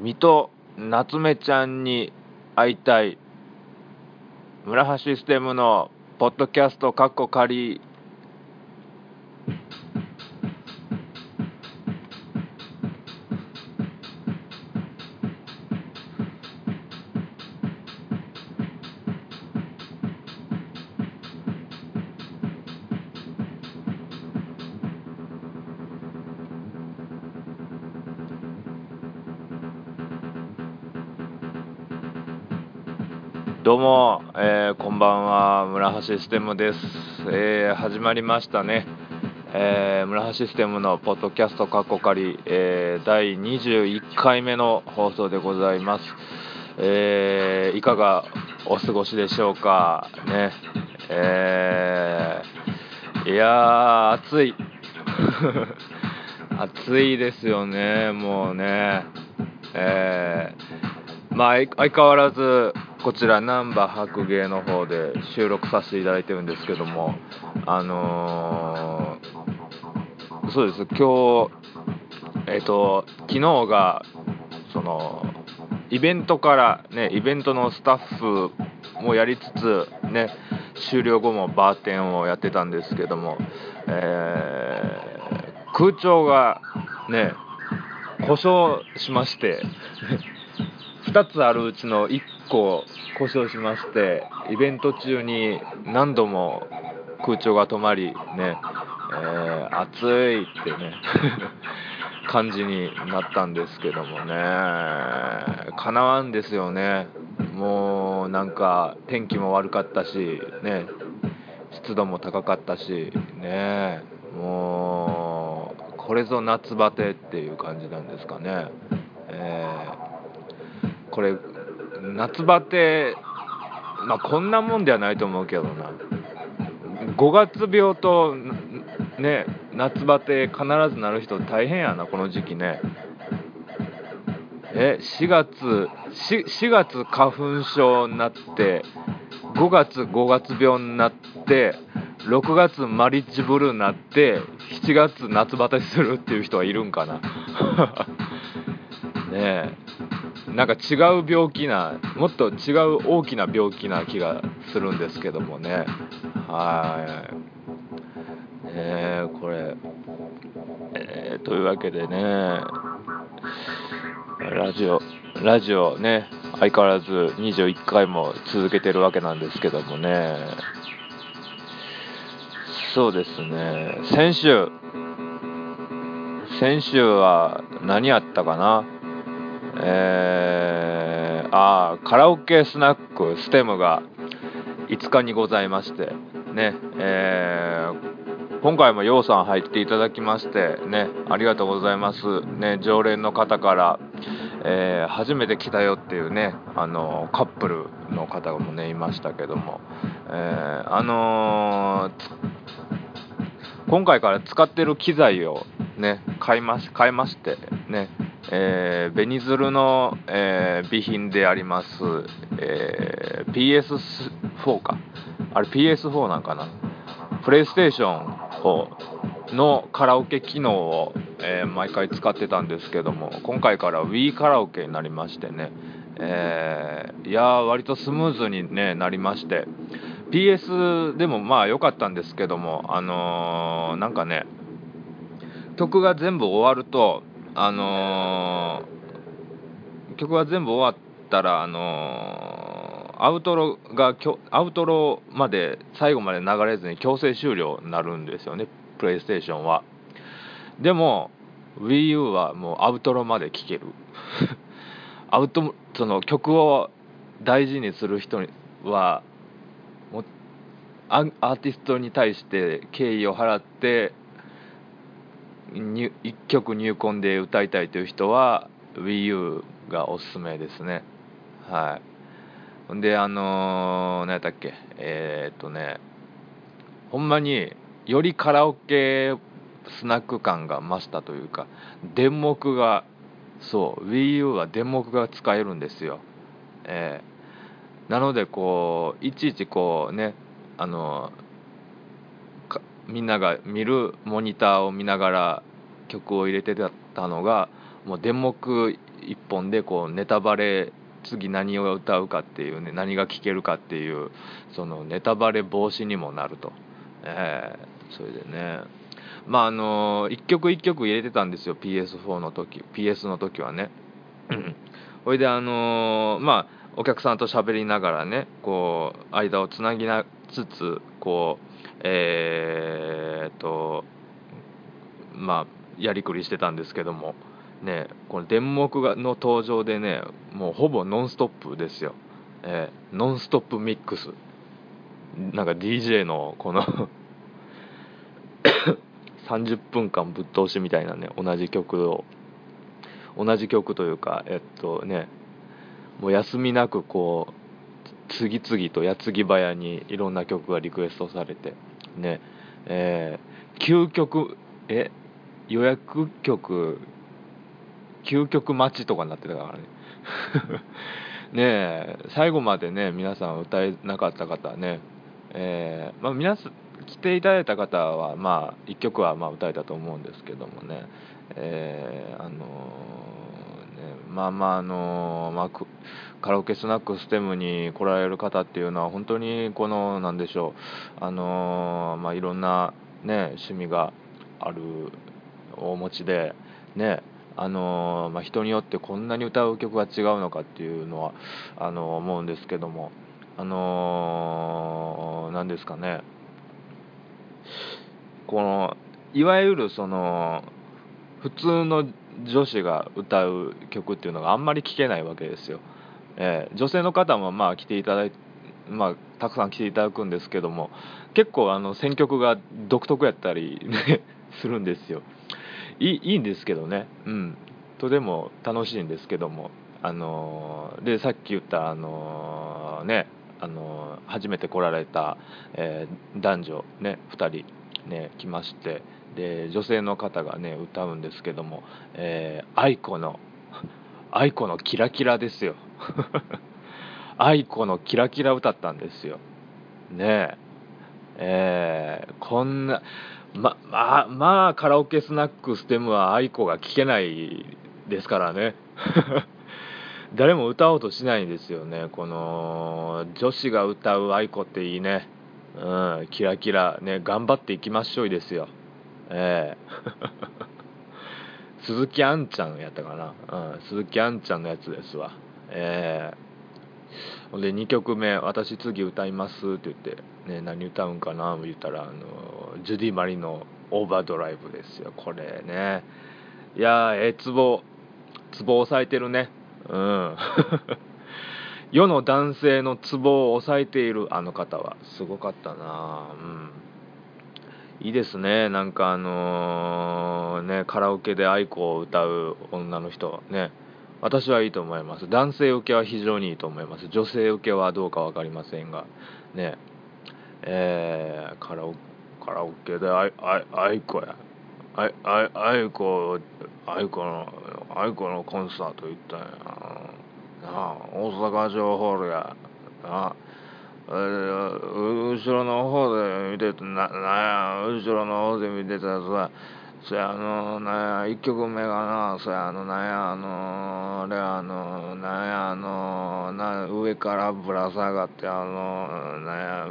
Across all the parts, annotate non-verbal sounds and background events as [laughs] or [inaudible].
水戸夏目ちゃんに会いたい。村橋システムのポッドキャストカッコ仮システムです、えー、始まりましたね、えー、村橋システムのポッドキャストカッコ仮、え第21回目の放送でございます、えいかがお過ごしでしょうか？ね。えいや暑い。[laughs] 暑いですよねもうね。えまあ相変わらずこちら難波白芸の方で収録させていただいてるんですけどもあのー、そうです。今日えっ、ー、と昨日がそのイベントからねイベントのスタッフもやりつつね終了後もバーテンをやってたんですけども、えー、空調がね故障しまして [laughs] 2つあるうちの1個故障しましてイベント中に何度も空調が止まりね、えー、暑いってね [laughs] 感じになったんですけどもね。かなわんですよね。もうなんか天気も悪かったしね湿度も高かったしね。もうこれぞ夏バテっていう感じなんですかね、えー、これ夏バテまあこんなもんではないと思うけどな。5月病とね夏バテ必ずなる人大変やなこの時期ね。え4月 4, 4月花粉症になって5月5月病になって6月マリッジブルーになって7月夏バテするっていう人はいるんかな。[laughs] ねえ。なんか違う病気なもっと違う大きな病気な気がするんですけどもね。はい。えー、これ、えー、というわけでねラジオラジオね相変わらず21回も続けてるわけなんですけどもね。そうですね。先週。先週は何やったかな？えー、あカラオケスナックステムが5日にございましてね、えー、今回もようさん入っていただきましてねありがとうございます。ね常連の方から、えー、初めて来たよっていうねあのカップルの方もねいましたけども、えー、あの今回から使ってる機材をね買いまし買いましてねえー、ベニズルの、えー、備品であります、えー、PS4 か。あれ PS4 なんかな。プレイステーション4のカラオケ機能を、え毎回使ってたんですけども今回から Wii カラオケになりましてね、えいや割とスムーズに、ね、なりまして。PS でもまあ良かったんですけどもあのなんかね曲が全部終わるとあのー、曲が全部終わったら、あのー、アウトロがアウトロまで最後まで流れずに強制終了になるんですよねプレイステーションは。でも WiiU はもうアウトロまで聴ける。[laughs] アウトその曲を大事にする人はもアーティストに対して敬意を払って1曲入魂で歌いたいという人は WiiU がおすすめですね。はい。であのー、何やったっけ？えー、っとねほんまによりカラオケスナック感が増したというか電目がそう WiiU は電目が使えるんですよ。えー、なのでこういちいちこうねあのーみんなが見るモニターを見ながら曲を入れてたのがもう電目一本でこうネタバレ次何を歌うかっていうね何が聴けるかっていうそのネタバレ防止にもなると、えー、それでね。まああの一曲一曲入れてたんですよ PS4 の時 PS の時はね。ほいであのまあお客さんと喋りながらねこう間をつなぎなつつこうえー、とまあやりくりしてたんですけどもねこの電目がの登場でねもうほぼノンストップですよ、えー、ノンストップミックス。なんか DJ のこの30分間ぶっ通しみたいなね同じ曲を同じ曲というかえっとねもう休みなくこう次々と矢継ぎ早にいろんな曲がリクエストされてねえー、究極え予約曲究極待ちとかになってたからね。[laughs] ねえ最後までね皆さん歌えなかった方ねえー、まあ皆さん来ていただいた方はまあ1曲はま歌えたと思うんですけどもね。えー、あのー、ねまあまああのー、まあカラオケスナックステムに来られる方っていうのは本当にこのなんでしょう。あのまあいろんなね趣味があるお持ちでねあのまあ、人によってこんなに歌う曲が違うのかっていうのはあの思うんですけどもあの何ですかね。このいわゆるその普通の女子が歌う曲っていうのがあんまり聴けないわけですよ。えー、女性の方もまあ来ていただいて、まあ、たくさん来ていただくんですけども結構あの選曲が独特やったり、ね、するんですよ。いいいいんですけどね、うん、とても楽しいんですけども、あのー、でさっき言った、あのー、ねあのー、初めて来られた、え男女、ね、2人、ね、来ましてで女性の方がね歌うんですけども、えー、愛子の [laughs] 愛子のキラキラですよ。[laughs] 愛子のキラキラ歌ったんですよ。ねえ。えー、こんなままあまあカラオケスナックステムは愛子が聴けないですからね。[laughs] 誰も歌おうとしないんですよね。この女子が歌う愛子っていいね。うんキラキラね頑張っていきましょうですよ。ええ。ー、[laughs] 鈴木杏ちゃんやったかな、うん、鈴木杏ちゃんのやつですわ。ええ。ーほんで2曲目「私次歌います」って言って、ね、何歌うんかな言ったらあのジュディ・マリの「オーバードライブ」ですよ。これね。いやええツボツボ押さえてるね。うん。[laughs] 世の男性のツボを押さえているあの方はすごかったなうん。いいですね。なんかあのー、ねカラオケで愛子を歌う女の人。ね。私はいいと思います。男性受けは非常にいいと思います。女性受けはどうか分かりませんが。ね。えー、カラオカラオケであいあいあいこや。あいあいあいこあいこのあいこのコンサート行ったんや。なあ大阪城ホールや。なあ。後ろの方で見ててななんや後ろの方で見てたやつはそやあのなんや1曲目がなそやあのなんやあのあれあのなんやあのな上からぶら下がってあのなんや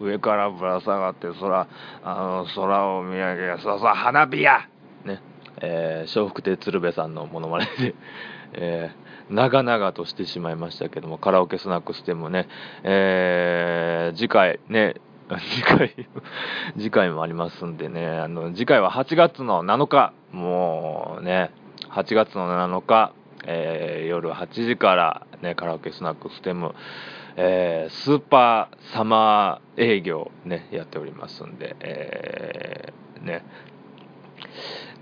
上からぶら下がって空あの空を見上げそうそう花火やね。えー、笑福亭鶴瓶さんのものまねで、えー、長々としてしまいましたけどもカラオケスナックステムね、えー、次回ね [laughs] 次回 [laughs] 次回もありますんでね、あの、次回は8月の7日、もうね、8月の7日、えー、夜8時からね、カラオケスナックステム、えー、スーパーサマー営業ね、やっておりますんで、えー、ね、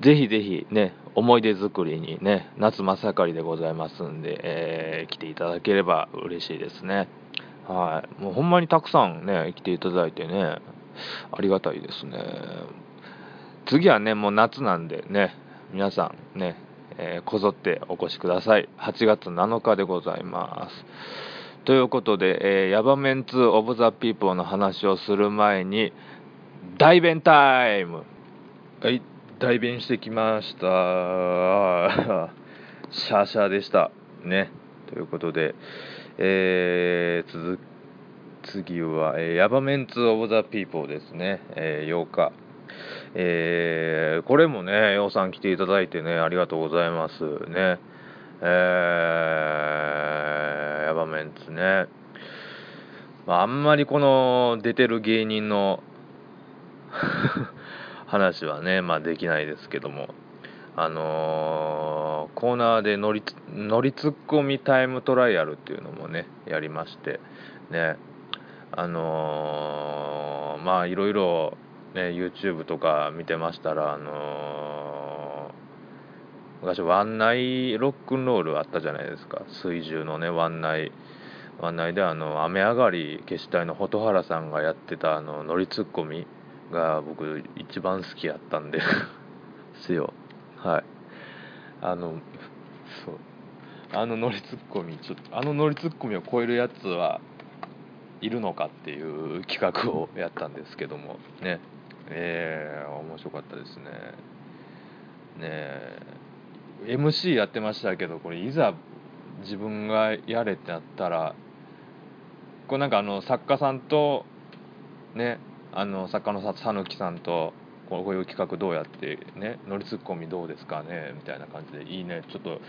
ぜひぜひね、思い出作りにね、夏真盛りでございますんで、えー、来ていただければ嬉しいですね。はい。もうほんまにたくさんね、来ていただいてね、ありがたいですね。次はね、もう夏なんでね、皆さんね、えー、こぞってお越しください。8月7日でございます。ということで、えー、ヤバメンツ・オブ・ザ・ピーポーの話をする前に、大弁タイムはい、代弁してきました。[laughs] シャーシャーでした。ね。ということで、えー、続次は、えー、ヤバメンツ・オブ・ザ・ピーポーですね。えー、8日。えー、これもね、ようさん来ていただいてね、ありがとうございますね。えー、ヤバメンツね。まあ、あんまりこの出てる芸人の話はね、まあできないですけども、あのー、コーナーで乗り乗りツッコミタイムトライアルっていうのもね、やりまして、ね、あのー、まあいろいろね、YouTube とか見てましたら、あのー、昔、ワンナイロックンロールあったじゃないですか、水中のね、ワンナイ。ワンナイであの雨上がり消し隊の蛍原さんがやってたあの乗りツッコミ。が僕一番好きやったんで [laughs] すよ。はい。あのそう。あの乗りツッコミちょっとあの乗りツッコミを超えるやつはいるのかっていう企画をやったんですけどもね。えー、面白かったですね。ね MC やってましたけどこれいざ自分がやれってなったらこうなんかあの作家さんとねあの作家の讃岐さんとこういう企画どうやってね乗りツッコミどうですかねみたいな感じでいいねちょっと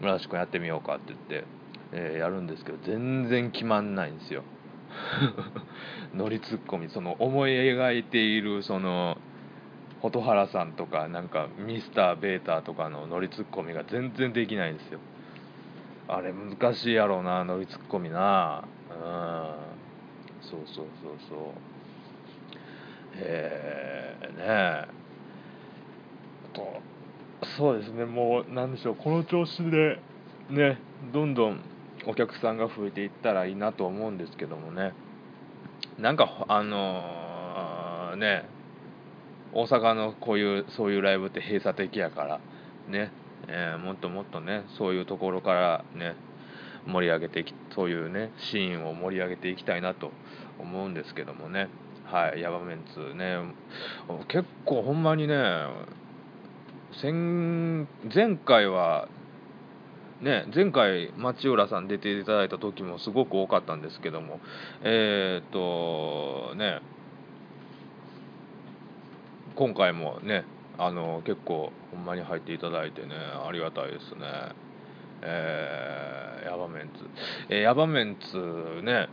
村橋君やってみようかって言って、えー、やるんですけど全然決まんないんですよ。[laughs] 乗りツッコミその思い描いているその蛍原さんとかなんかミスターベーターとかの乗りツッコミが全然できないんですよ。あれ難しいやろうな乗りツッコミな。うん。そうそうそうそう。へえねえ。とそうですねもうなんでしょうこの調子でねどんどんお客さんが増えていったらいいなと思うんですけどもね。なんかあのー、ね大阪のこういうそういうライブって閉鎖的やからね、えー、もっともっとねそういうところからね盛り上げてきそういうねシーンを盛り上げていきたいなと思うんですけどもね。はいヤバメンツね。結構ほんまにね前回はね、前回町浦さん出ていただいた時もすごく多かったんですけどもえー、とね今回もねあの結構ほんまに入っていただいてねありがたいですね。えー、ヤバメンツ、えー、ヤバメンツね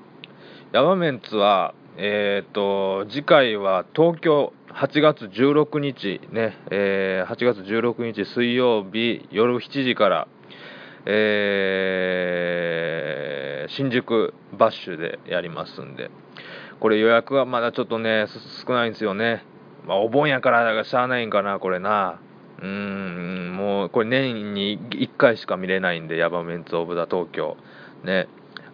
ヤバメンツはえー、と次回は東京8月16日ね、えー、8月16日水曜日夜7時からえー、新宿バッシュでやりますんで、これ予約はまだちょっとね、少ないんですよね。まあ、お盆やからがしゃあないんかな、これな。うん、もう、これ年に1回しか見れないんで、ヤバメンツ・オブ・ザ・東京。ね。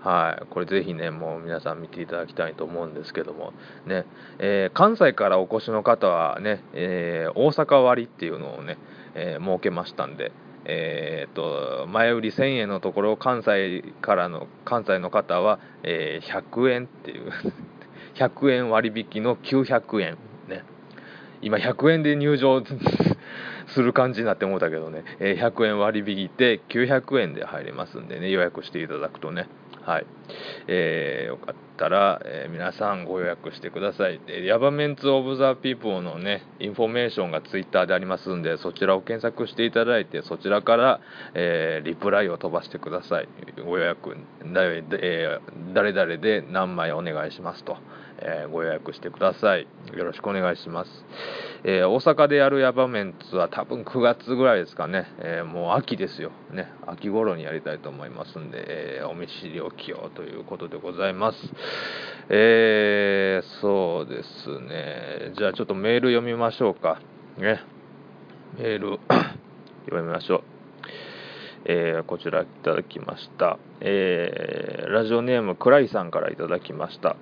はい、これぜひね、もう皆さん見ていただきたいと思うんですけども、ね。えー、関西からお越しの方はね、えー、大阪割っていうのをね、えー、設けましたんで、えーと、前売り1000円のところ関西からの関西の方は、え、100円っていう [laughs] 100円割引の900円。ね。今100円で入場 [laughs] する感じになって思ったけどね、え、100円割引で900円で入れますんでね予約していただくとね。はい、えー、よかったら、えー、皆さんご予約してください。でヤバメンツ of the people のね、インフォメーションがツイッターでありますんで、そちらを検索していただいて、そちらから、えー、リプライを飛ばしてください。ご予約、誰,、えー、誰々で何枚お願いしますと。え、ご予約してください。よろしくお願いします。えー、大阪でやるヤバメンツは多分9月ぐらいですかね。えー、もう秋ですよ。ね。秋頃にやりたいと思いますんで、えお見知りおきようということでございます。えそうですね。じゃあちょっとメール読みましょうか。ね。メール [coughs] 読みましょう。え、こちらいただきました、え、ラジオネームクライさんからいただきました、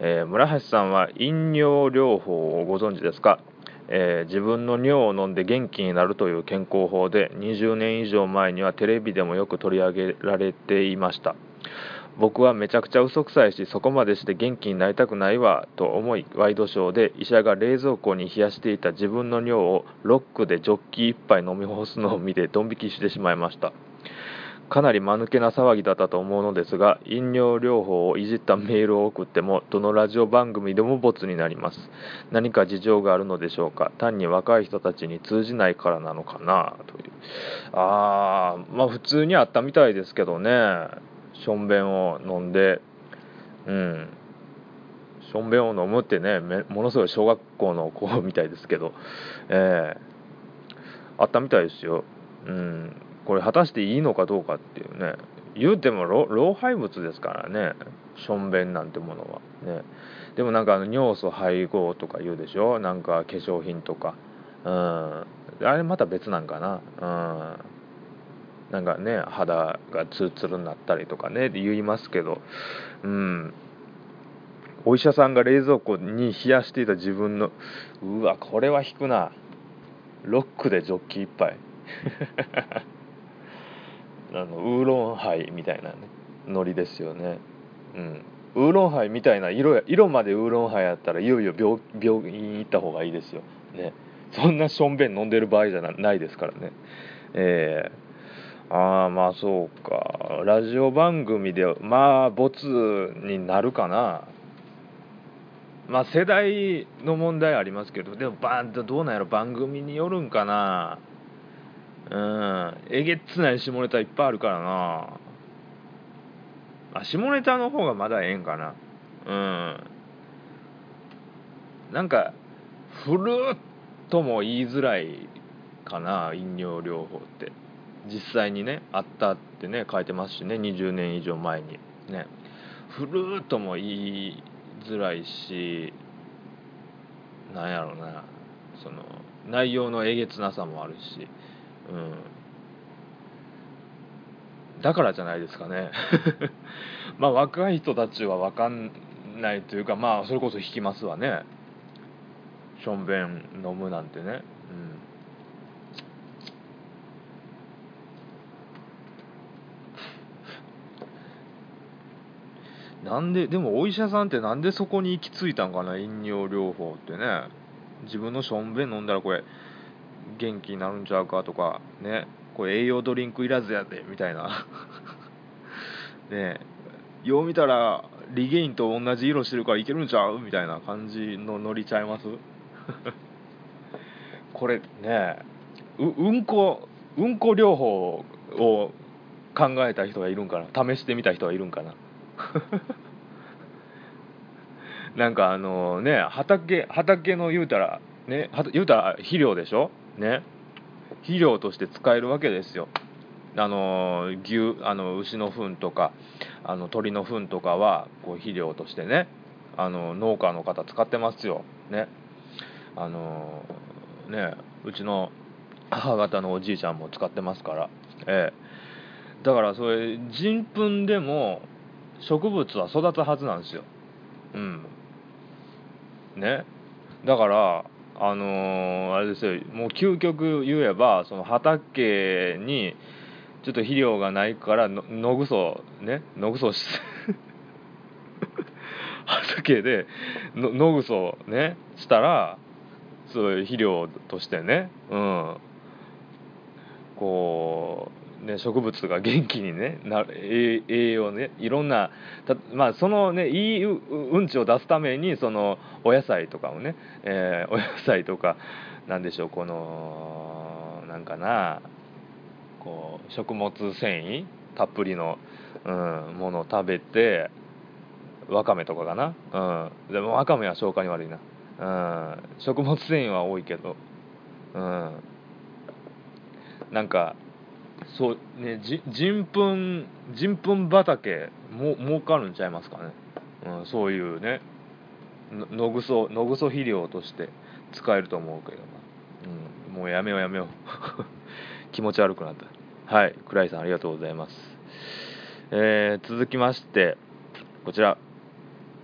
え、村橋さんは飲料療法をご存知ですか、えー、自分の尿を飲んで元気になるという健康法で20年以上前にはテレビでもよく取り上げられていました。僕はめちゃくちゃ嘘くさいしそこまでして元気になりたくないわと思いワイドショーで医者が冷蔵庫に冷やしていた自分の尿をロックでジョッキ1杯飲み干すのを見てドン引きしてしまいました。かなり間抜けな騒ぎだったと思うのですが飲料療法をいじったメールを送ってもどのラジオ番組でもボツになります。何か事情があるのでしょうか。単に若い人たちに通じないからなのかなという。あーまあ普通にあったみたいですけどね。しょんべんを飲んでうん。しょんべんを飲むってねものすごい小学校の子みたいですけどえー、あったみたいですよ。うん。これ果たしていいのかどうかっていうね。言うても老廃物ですからね。しょんべんなんてものはね。でもなんかあの尿素配合とか言うでしょ。なんか化粧品とか。うん。あれまた別なんかな。うん。なんかね肌がツルツルになったりとかね。って言いますけど。うん。お医者さんが冷蔵庫に冷やしていた自分の。うわこれは引くな。ロックでジョッキ1杯 [laughs] あのウーロンハイみたいなねノリですよね。うん。ウーロンハイみたいな色色までウーロンハイやったらいよいよ病病院行った方がいいですよ。ね。そんなしょんべん飲んでる場合じゃないですからね。えー、ああまあそうか。ラジオ番組でまあボツになるかな。まあ世代の問題ありますけどでもバーンとどうなんやろ番組によるんかな。うん。えげつない下ネタいっぱいあるからな。あ下ネタの方がまだええんかな。うん。なんかふるっとも言いづらいかな飲料療法って。実際にねあったってね書いてますしね20年以上前に。ね。ふるっとも言いづらいしなんやろうな。その内容のえげつなさもあるし。うん、だからじゃないですかね。[laughs] まあ若い人たちは分かんないというかまあそれこそ引きますわね。しょんべん飲むなんてね。うん。なんででもお医者さんってなんでそこに行き着いたんかな飲料療法ってね。自分のしょんべん飲んだらこれ元気になるんちゃうかとかねこれ栄養ドリンクいらずやでみたいな。[laughs] ねよう見たらリゲインと同じ色してるからいけるんちゃうみたいな感じのノリちゃいます？[laughs] これねううんこうんこ療法を考えた人がいるんかな？試してみた人がいるんかな？[laughs] なんかあのね畑畑の言うたらね言うたら肥料でしょ？ね肥料として使えるわけですよ。あの牛あの牛の糞とかあの鳥の糞とかはこう肥料としてねあの農家の方使ってますよ。ね。あのねうちの母方のおじいちゃんも使ってますから。ええ。だからそれ人糞でも植物は育つはずなんですよ。うん。ね。だからあの、あれですよ。もう究極言えばその畑にちょっと肥料がないから野ぐそね野ぐそし畑で野ぐそねしたらそういう肥料としてねうん。こうね、植物が元気にねな栄養ねいろんなまあそのねいいうんちを出すためにそのお野菜とかをね、えー、[laughs] お野菜とかなんでしょうこのなんかなこう食物繊維たっぷりの、うん、ものを食べてわかめとかかな、うん、でもわかめは消化に悪いな、うん、食物繊維は多いけど、うん、なんかそうねじ人糞人糞畑も儲かるんちゃいますかね、うん、そういうね。野ぐそ野ぐそ肥料として使えると思うけど、うん、もうやめようやめよう。[laughs] 気持ち悪くなった。はい倉井さんありがとうございます、えー、続きましてこちら。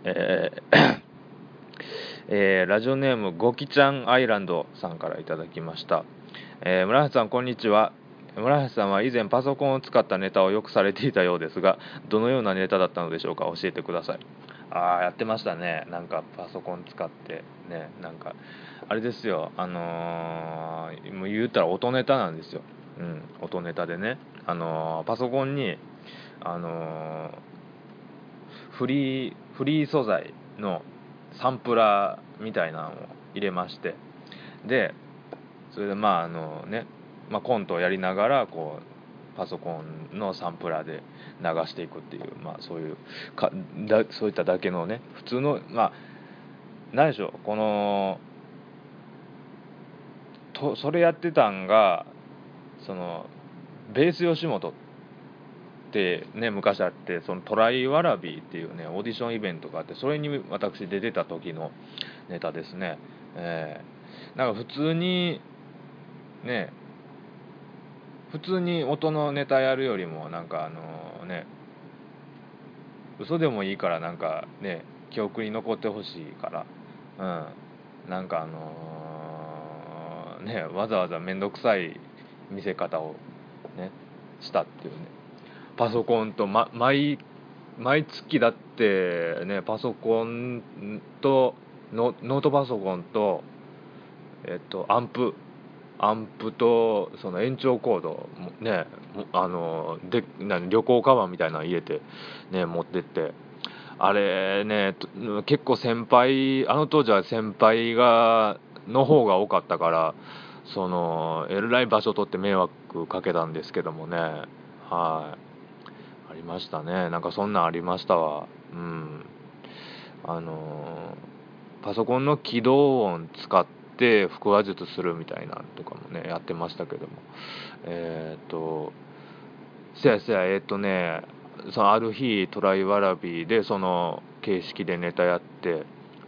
えー [coughs] えー、ラジオネームゴキちゃんアイランドさんからいただきました、えー、村橋さんこんにちは。村橋さんは以前パソコンを使ったネタをよくされていたようですがどのようなネタだったのでしょうか？教えてください。ああやってましたね。なんかパソコン使って。ねなんかあれですよ。あのー、もう言ったら音ネタなんですよ。うん音ネタでね。あのー、パソコンにあのー、フリーフリー素材のサンプラーみたいなのを入れまして。でそれでまああのね、まあ、コントをやりながらこうパソコンのサンプラーで流していくっていう、まあ、そういうかだそういっただけのね普通のまあ何でしょうこのとそれやってたんがそのベース吉本ってね昔あってそのトライワラビーっていうねオーディションイベントがあってそれに私出てた時のネタですね。えー、なんか普通にね普通に音のネタやるよりもなんかあのね嘘でもいいからなんかね記憶に残ってほしいからうんなんかあのー、ねわざわざ面倒くさい見せ方をねしたっていうね。パソコンと、ま、毎毎月だってねパソコンとノートパソコンとえっとアンプアンプとその延長コードねあので何旅行カバンみたいなの入れてね持ってって。あれね結構先輩あの当時は先輩がの方が多かったからそのえらい場所取って迷惑かけたんですけどもね。はい。ありましたね。なんかそんなんありましたわ。うん。あのパソコンの起動音使ってって腹話術するみたいなとかもねやってましたけども。えっ、とせやせやえっ、とねそのある日トライワラビーでその形式でネタやって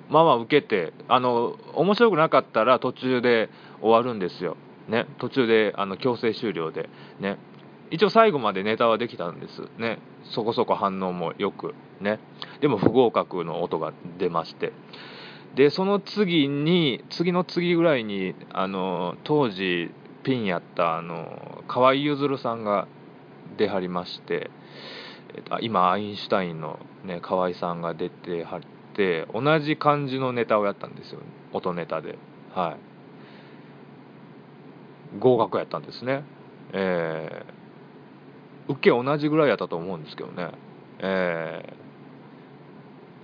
まあまあ受けてあの面白くなかったら途中で終わるんですよ。ね途中であの強制終了で。ね一応最後までネタはできたんです。ねそこそこ反応もよく。ねでも不合格の音が出まして。でその次に次の次ぐらいにあの当時ピンやったあの河合ゆずるさんが出はりまして、えっと、今アインシュタインの、ね、河合さんが出てはって同じ感じのネタをやったんですよ音ネタで。はい。合格やったんですね。えー、受け同じぐらいやったと思うんですけどね。えー、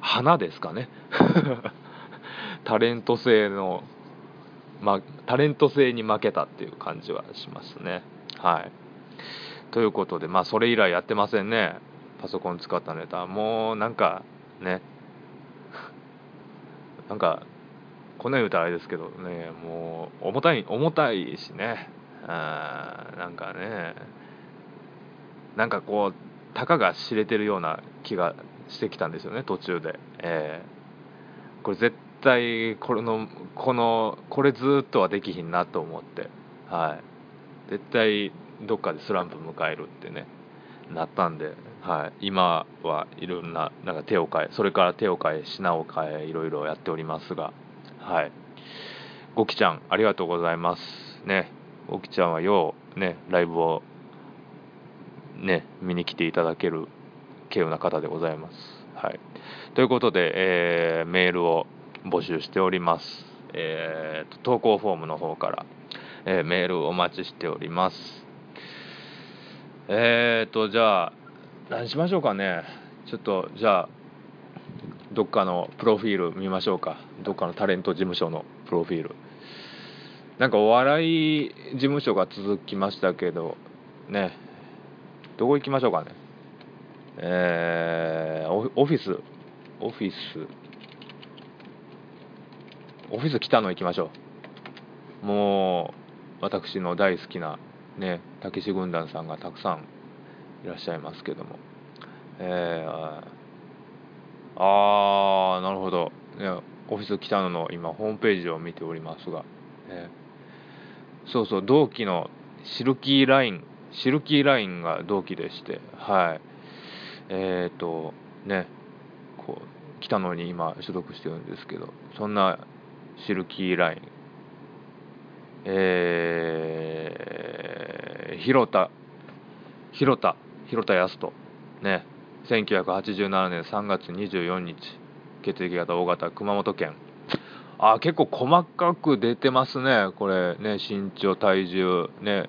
花ですかね。タレント性の、ま、タレント性に負けたっていう感じはしますね。はい。ということで、まあ、それ以来やってませんね。パソコン使ったネタ。もう、なんか、ね。[laughs] なんか、こんな言うたらあれですけどね、もう、重たい、重たいしね。あなんかね、なんかこう、たかが知れてるような気がしてきたんですよね、途中で。えー、これ絶対このこのこれずっとはできひんなと思って。はい。絶対どっかでスランプ迎えるってね。なったんで、はい、今はいろんななんか手を変えそれから手を変え品を変えいろいろやっておりますが。はい。ゴキちゃんありがとうございますね。ゴキちゃんはようねライブをね見に来ていただける稀有な方でございます。はい。ということで、えー、メールを募集しております。えー、投稿フォームの方から、えー、メールお待ちしております。えーと、じゃあ、何しましょうかね。ちょっと、じゃあ、どっかのプロフィール見ましょうか。どっかのタレント事務所のプロフィール。なんかお笑い事務所が続きましたけど、ね、どこ行きましょうかね。えー、オフィス、オフィス、オフィス来たの行きましょう。もう私の大好きなねたけし軍団さんがたくさんいらっしゃいますけども。えー、ああなるほど、ね、オフィス来たの今ホームページを見ておりますが、ね、そうそう同期のシルキーラインシルキーラインが同期でして。はい。えっ、ー、とねこう来たのに今所属してるんですけど。そんなシルキーライン。えー、広田。広田。広田康人。ね。1987年3月24日。血液型 O 型。熊本県。あ結構細かく出てますね。これね身長体重。ね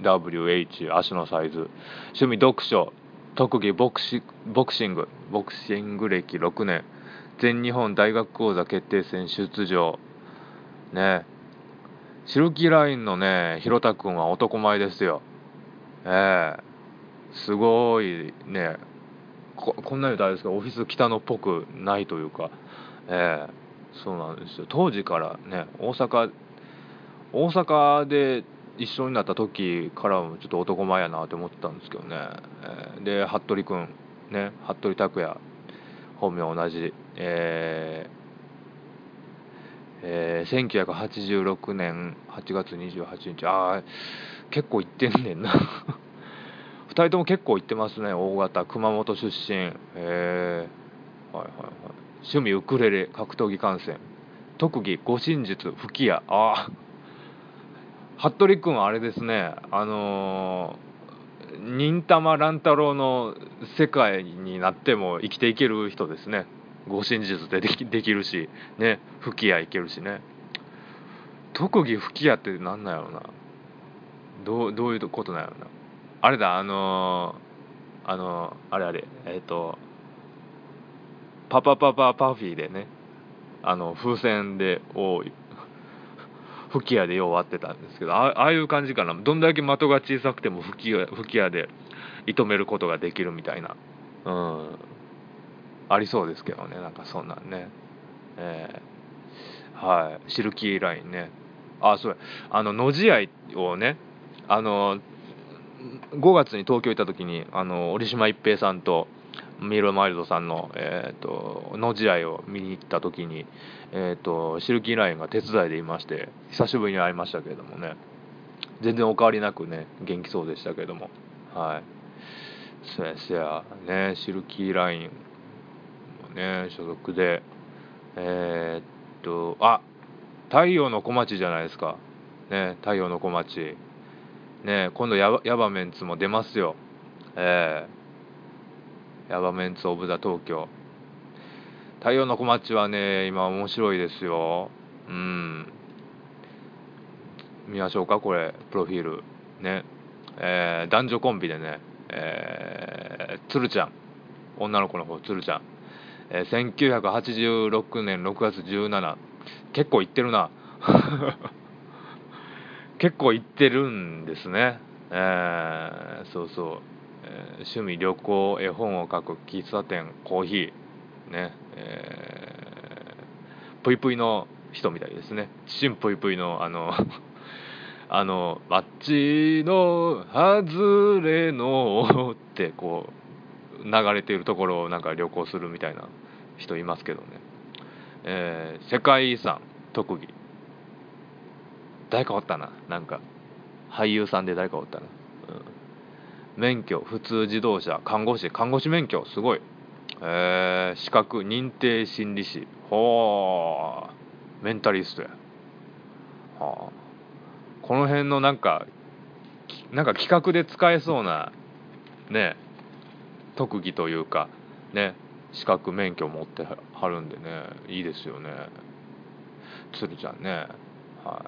BWH 足のサイズ。趣味読書。特技ボクシボクシング。ボクシング歴6年。全日本大学講座決定戦出場。ね。シルキーラインのねひろたくんは男前ですよ。ええ。すごいね。ここんなに言うとあれですかオフィス北野っぽくないというか。ええ。そうなんですよ。当時からね大阪大阪で一緒になった時からもちょっと男前やなって思ってたんですけどね、えー、で服部君ね服部拓也本名同じ。えーえー、1986年8月28日。ああ結構行ってんねんな。[laughs] 2人とも結構行ってますね大型熊本出身。えー、はいはいはい。趣味ウクレレ格闘技観戦。特技護身術吹き矢。ああ服部君はあれですね。あのー、忍たま乱太郎の世界になっても生きていける人ですね。護身術でできできるしね吹き矢いけるしね。特技吹き矢って何なんやろな。どうどういうことなんやろな。あれだあのー、あのー、あれあれえっ、ー、とパパパパパフィーでねあの風船でを [laughs] 吹き矢でよう割ってたんですけどああいう感じかな。どんだけ的が小さくても吹き矢吹き矢で射止めることができるみたいな。うん。ありそうですけどねなんかそんなんね。えー、はい。シルキーラインね。あそうあの野試合をねあの5月に東京行った時にあの折島一平さんとミル・マイルドさんの、えーと、と野試合を見に行った時に、えーと、シルキーラインが手伝いでいまして久しぶりに会いましたけれどもね。全然お変わりなくね元気そうでしたけれども。はい。そやそやねシルキーラインね所属で。えー、っとあ太陽の小町じゃないですか。ね太陽の小町。ね今度ヤバメンツも出ますよ。えー、ヤバメンツオブザ東京。太陽の小町はね今面白いですよ。うん。見ましょうかこれプロフィール。ね。えー、男女コンビでね。えー、鶴ちゃん。女の子の方鶴ちゃん。え、1986年6月17結構行ってるな。[laughs] 結構行ってるんですね、えー、そうそう、えー、趣味旅行絵本を書く喫茶店コーヒー。ね。えー、ぷいぷいの人みたいですね。チンぷいぷいのあのあの「マッチの外れの」ってこう流れているところをなんか旅行するみたいな人いますけどね、えー、世界遺産特技。誰かおったな。なんか俳優さんで誰かおったな、うん、免許普通自動車看護師。看護師免許すごい。えー、資格認定心理師ほー。メンタリストや。はあ。この辺のなんかなんか企画で使えそうなね。特技というかね資格免許持ってはるんでねいいですよね。鶴ちゃんねは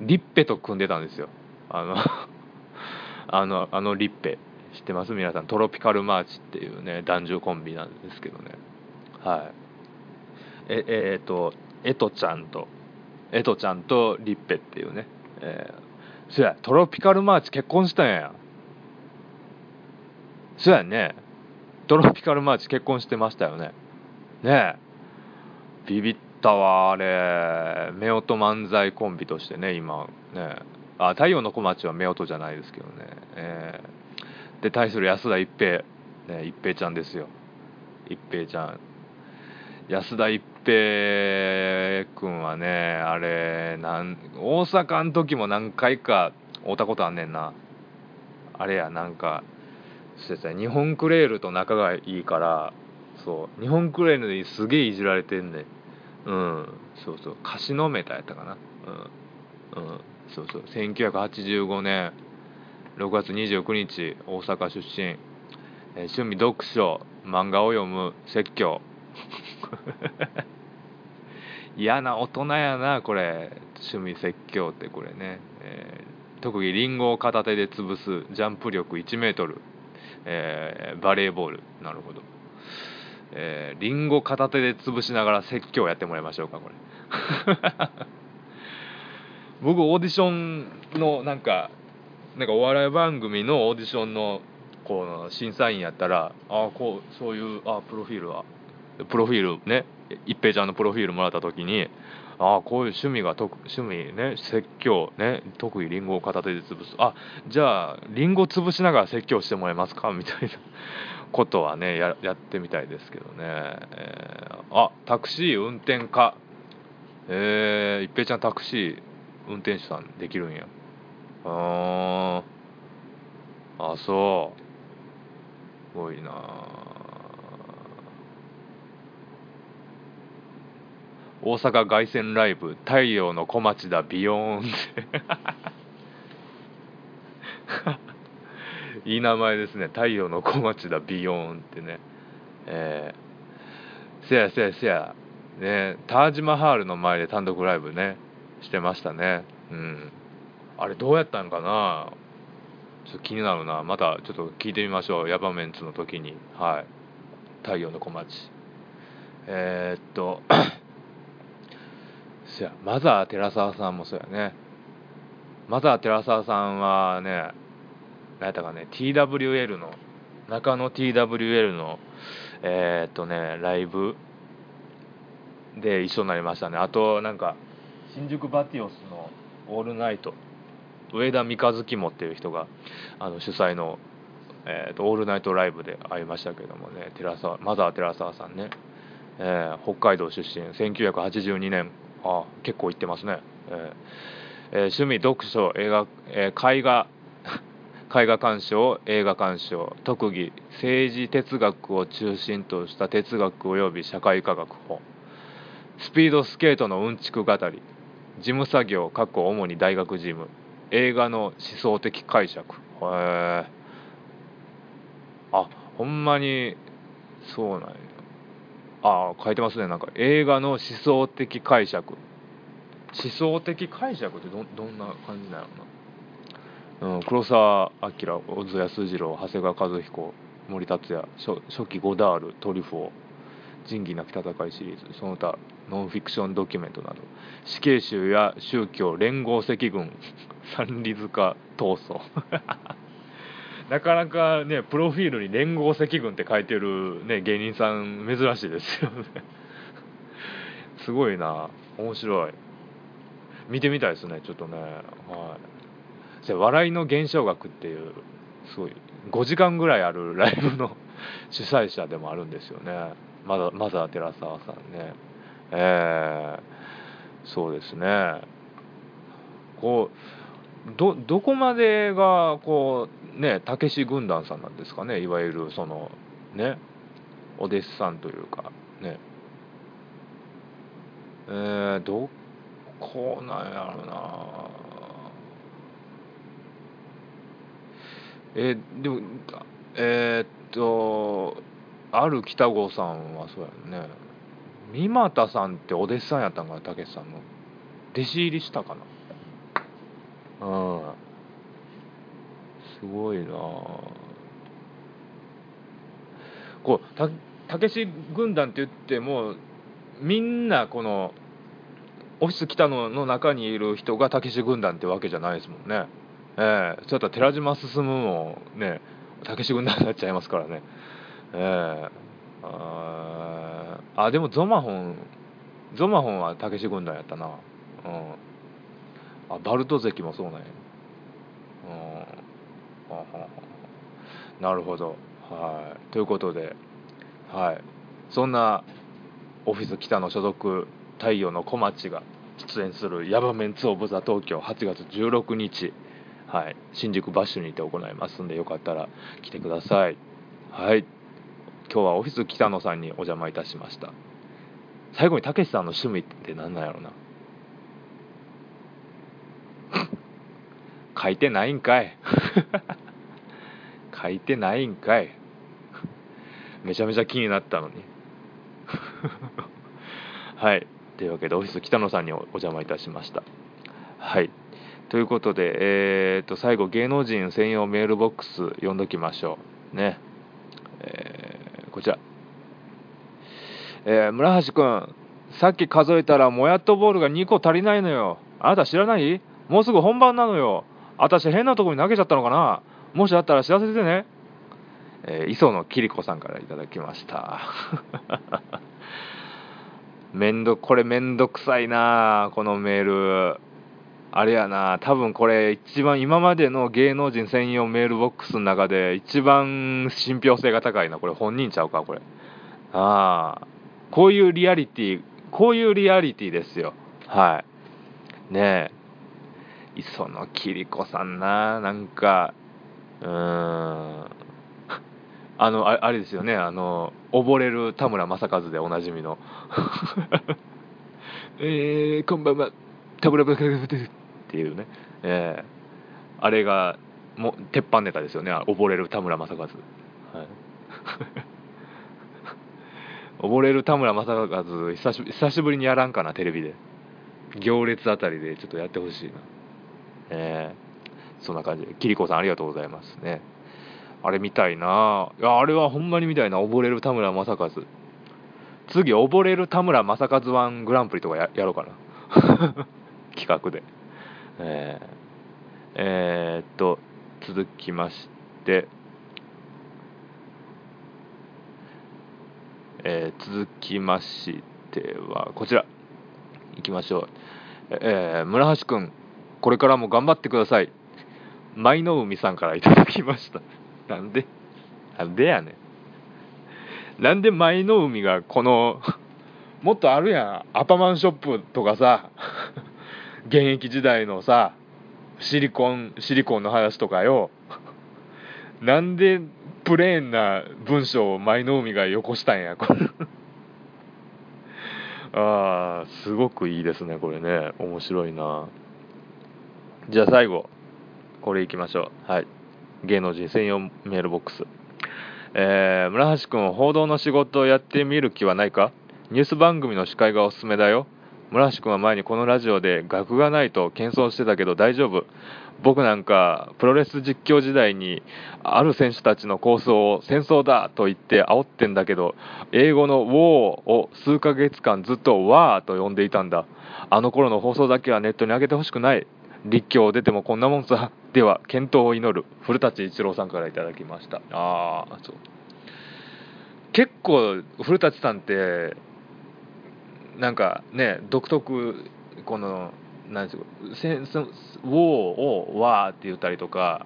い。リッペと組んでたんですよ。あの [laughs] あのあのリッペ。知ってます？皆さん。トロピカルマーチっていうね男女コンビなんですけどね。はい。ええ、っとエトちゃんとエトちゃんとリッペっていうね。えー、そやトロピカルマーチ結婚したんや。そうやね。トロピカルマーチ結婚してましたよね。ねえ。ビビったわあれ。夫婦漫才コンビとしてね今ねあ太陽の小町は夫婦じゃないですけどね、えー、で対する安田一平。ね一平ちゃんですよ。一平ちゃん。安田一平君はねあれなん大阪の時も何回か会うたことあんねんな。あれやなんかそうですね日本クレールと仲がいいからそう日本クレールですげえいじられてんねうんそうそう貸しのめたやったかな。うんうんそうそう1985年6月29日大阪出身、えー趣味読書漫画を読む説教。[laughs] 嫌な大人やなこれ。趣味説教ってこれね、えー特技リンゴを片手で潰すジャンプ力1メートル、えーバレーボール。なるほど。えーリンゴ片手で潰しながら説教やってもらいましょうかこれ。[laughs] 僕オーディションのなんかなんかお笑い番組のオーディションのこの審査員やったらあこうそういうあプロフィールは。プロフィールね。一平ちゃんのプロフィールもらった時にあこういう趣味が特趣味ね説教ね特技リンゴを片手で潰す。あじゃあリンゴ潰しながら説教してもらえますか？[laughs] みたいなことはねややってみたいですけどね、えーあタクシー運転家。えー、一平ちゃんタクシー運転手さんできるんや。あー。あそう。すごいな大阪凱旋ライブ太陽の小町だビヨーンって。[laughs] いい名前ですね。太陽の小町だビヨーンってね。えー、せやせやせや。ねタージマハールの前で単独ライブねしてましたね。うん。あれどうやったんかな？ちょっと気になるな。またちょっと聞いてみましょう。ヤバメンツの時に。はい。太陽の小町。えー、っと [coughs] そやマザー寺澤さんもそうやね。マザー寺澤さんはね何やったかね TWL の中野 TWL のえー、っとねライブで一緒になりましたね。あとなんか新宿バティオスの「オールナイト」上田三日月もっていう人があの主催の、えーと「オールナイトライブ」で会いましたけどもね寺澤マザー寺澤さんね、えー北海道出身1982年あ結構行ってますね、えーえ趣味読書映画、えー絵画 [laughs] 絵画鑑賞映画鑑賞特技政治哲学を中心とした哲学及び社会科学本スピードスケートのうんちく語り事務作業過去主に大学事務映画の思想的解釈へえあほんまにそうなんや。ああ書いてますね。なんか映画の思想的解釈。思想的解釈ってどどんな感じなのな、うん、黒澤明小津安二郎長谷川和彦森達也初初期ゴダールトリュフォー仁義なき戦いシリーズその他ノンフィクションドキュメントなど死刑囚や宗教連合赤軍 [laughs] 三里塚闘争。なかなかねプロフィールに連合赤軍って書いてる、ね、芸人さん珍しいですよね。すごいな。面白い。見てみたいですね。ちょっとね。はい。笑いの現象学っていうすごい5時間ぐらいあるライブの主催者でもあるんですよね。[laughs] まだマザー寺澤さんね。えー、そうですね。こうどどこまでがこうねたけし軍団さんなんですかね？いわゆるそのねお弟子さんというかね。えー、どこなんやろな。えーでもえーっとある北郷さんはそうやね。三股さんってお弟子さんやったんかなたけしさんの。弟子入りしたかな。うん。すごいな。こうたたけし軍団って言ってもみんなこのオフィス北野の中にいる人がたけし軍団ってわけじゃないですもんね。ええ。そうやったら寺島進もねたけし軍団になっちゃいますからね。ええ。ああでもゾマホンゾマホンはたけし軍団やったな。うん。あバルト関もそうなんや。うん。なるほど。はい。ということではい。そんなオフィス北野所属太陽の小町が出演するヤバメンツオブザ東京8月16日はい。新宿バッシュにて行いますんでよかったら来てください。はい。今日はオフィス北野さんにお邪魔いたしました。最後にたけしさんの趣味って何なんやろな。書いてないんかい。[laughs] 書いてないんかい。めちゃめちゃ気になったのに。[laughs] はい。というわけでオフィス北野さんにお邪魔いたしました。はい。ということで、えー、と最後芸能人専用メールボックス読んどきましょう。ね。えー、こちら、えー、村橋君さっき数えたらもやっとボールが2個足りないのよ。あなた知らない？もうすぐ本番なのよ。私変なとこに投げちゃったのかな？もしあったら知らせてね。えー、磯野桐子さんからいただきました。[laughs] めんどこれめんどくさいなこのメール。あれやな多分これ一番今までの芸能人専用メールボックスの中で一番信憑性が高いなこれ本人ちゃうかこれ。ああこういうリアリティこういうリアリティですよ。はい。ねえ。磯野桐子さんな。なんかうーん。[laughs] あのあれですよね。あの溺れる田村正和でおなじみの。[laughs] えー、こんばんは。田村正和っていうね、えー、あれがも鉄板ネタですよね。溺れる田村正和、はい、[laughs] 溺れる田村正和久し久しぶりにやらんかなテレビで。行列あたりでちょっとやってほしいな。えー、そんな感じでキリコさんありがとうございますね。あれ見たいな。いやあれはほんまに見たいな。溺れる田村正和。次溺れる田村正和1グランプリとかややろうかな。[laughs] 企画で。えー、えー、っと続きまして。えー、続きましてはこちら。いきましょう。えー、村橋君これからも頑張ってください舞の海さんからいただきました [laughs] なんで？なんでやねん。なんで舞の海がこのもっとあるやん。アパマンショップとかさ、現役時代のさ、シリコン、シリコンの話とかよ。なんでプレーンな文章を舞の海がよこしたんや、これ。[laughs] ああ、すごくいいですね、これね。面白いな。じゃあ最後、これいきましょう。はい。芸能人専用メールボックス。えー、村橋君、報道の仕事をやってみる気はないか？ニュース番組の司会がおすすめだよ。村橋君は前にこのラジオで学がないと謙遜してたけど大丈夫？僕なんかプロレス実況時代にある選手たちの構想を戦争だと言って煽ってんだけど英語の「ウォー」を数ヶ月間ずっと「ワー」と呼んでいたんだあの頃の放送だけはネットに上げてほしくない立教出てもこんなもんさ。[laughs] では健闘を祈る古舘一郎さんからいただきました。ああそう。結構古舘さんってなんかね独特この何ですか「ウォー」を「ワー」って言ったりとか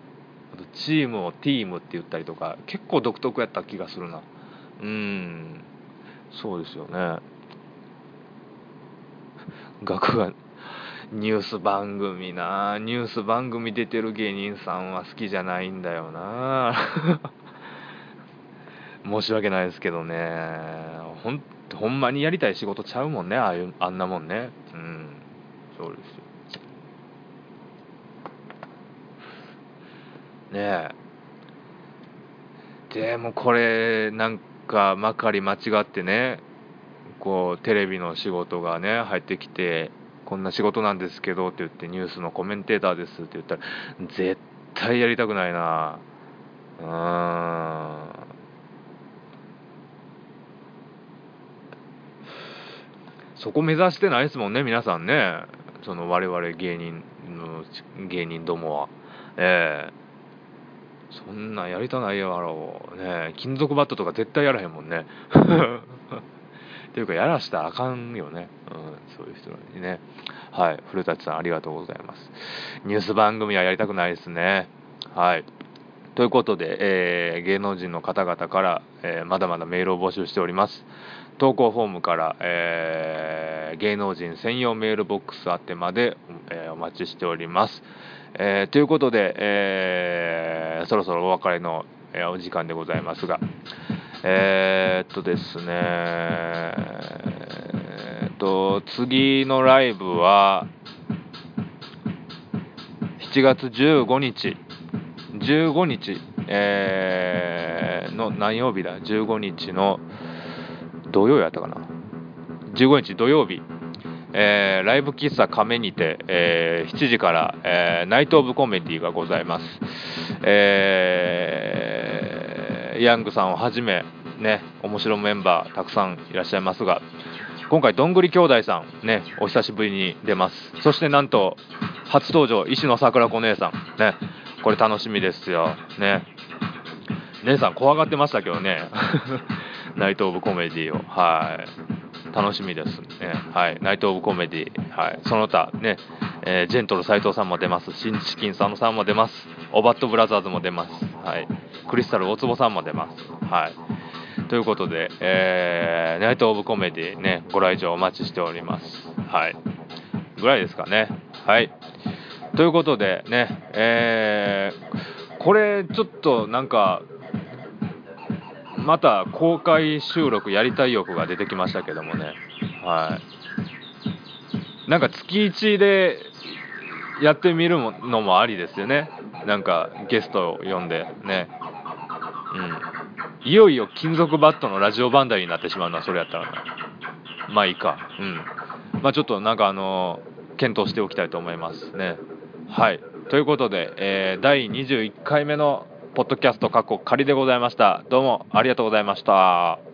あとチームを「ティーム」って言ったりとか結構独特やった気がするな。うん。そうですよね。学がニュース番組な。ニュース番組出てる芸人さんは好きじゃないんだよな。[laughs] 申し訳ないですけどね。ほんほんまにやりたい仕事ちゃうもんね。ああいうあんなもんね。うん。そうですよ。ねえ。でもこれなんかまかり間違ってねこうテレビの仕事がね入ってきてこんな仕事なんですけどって言ってニュースのコメンテーターですって言ったら絶対やりたくないな。うん。そこ目指してないですもんね皆さんね。その我々芸人の芸人どもは。ええ、そんなんやりたないやろね金属バットとか絶対やらへんもんね。[laughs] っていうか、やらしたらあかんよね。うん、そういう人にね。はい。古舘さん、ありがとうございます。ニュース番組はやりたくないですね。はい。ということで、えー、芸能人の方々から、えー、まだまだメールを募集しております。投稿フォームから、えー、芸能人専用メールボックス宛てまで、えお待ちしております。えということで、えそろそろお別れの、えお時間でございますが、えー、っとですね、えー、っと、次のライブは、7月15日15日、えーの何曜日だ？15日の土曜日やったかな？15日土曜日、えーライブ喫茶亀にて、えー7時から、えーナイト・オブ・コメディがございます、えーヤングさんをはじめね面白メンバーたくさんいらっしゃいますが今回どんぐり兄弟さんねお久しぶりに出ます。そしてなんと初登場石野桜子姉さんねこれ楽しみですよ。ね。姉さん怖がってましたけどね。[laughs] ナイト・オブ・コメディを。はい。楽しみですね。はい。ナイト・オブ・コメディ。はい。その他ね、えージェントル斎藤さんも出ます。新チキン佐野さんも出ます。オバットブラザーズも出ます。はい。クリスタル大坪さんも出ます。はい。ということで、えーナイト・オブ・コメディねご来場お待ちしております。はい。ぐらいですかね。はい。ということでねえーこれちょっとなんかまた公開収録やりたい欲が出てきましたけどもね。はい。なんか月1でやってみるのもありですよね。なんかゲストを呼んでね。うん。いよいよ金属バットのラジオバンダイになってしまうのはそれやったらな。まあいいか。うん。まあちょっとなんかあの検討しておきたいと思いますね。はい。ということで、えー第21回目のポッドキャスト過去仮でございました。どうもありがとうございました。